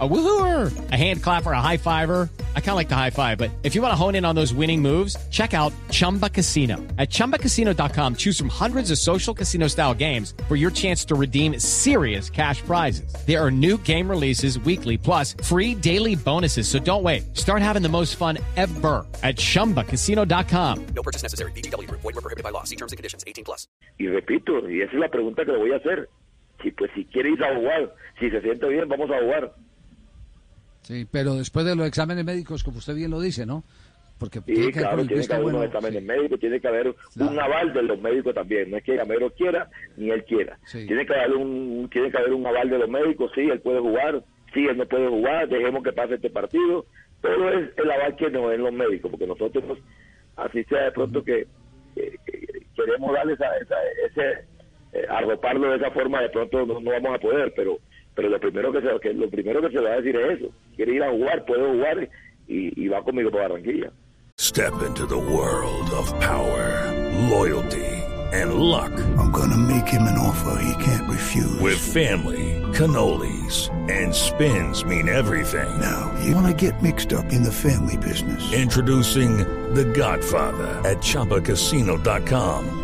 A woohooer, a hand clapper, a high fiver. I kind of like the high five, but if you want to hone in on those winning moves, check out Chumba Casino. At ChumbaCasino.com, choose from hundreds of social casino style games for your chance to redeem serious cash prizes. There are new game releases weekly, plus free daily bonuses. So don't wait. Start having the most fun ever at ChumbaCasino.com. No purchase necessary. VGW. Void were prohibited by law. See terms and conditions. 18 plus. Y repito, y esa es la pregunta que le voy a hacer. Si pues si quiere ir a jugar, si se siente bien, vamos a jugar. Sí, pero después de los exámenes médicos, como usted bien lo dice, ¿no? Porque Sí, tiene que haber claro, el tiene que haber bueno. unos exámenes sí. médicos, tiene que haber Claro. un aval de los médicos también. No es que Gamero quiera ni él quiera. Sí. Tiene que haber un tiene que haber un aval de los médicos. Sí, él puede jugar. Sí, él no puede jugar. Dejemos que pase este partido. Todo es el aval que nos den los médicos, porque nosotros, pues, así sea de pronto que, que- que queremos darle esa, esa- ese eh, arroparlo de esa forma, de pronto no, no vamos a poder, pero pero lo primero que se que lo primero que se va a decir es eso. Quiere ir a jugar, puede jugar y, y va conmigo para Barranquilla. Step into the world of power, loyalty, and luck. I'm gonna make him an offer he can't refuse. With family, cannolis, and spins mean everything. now, you wanna get mixed up in the family business. Introducing The Godfather at ChumbaCasino.com.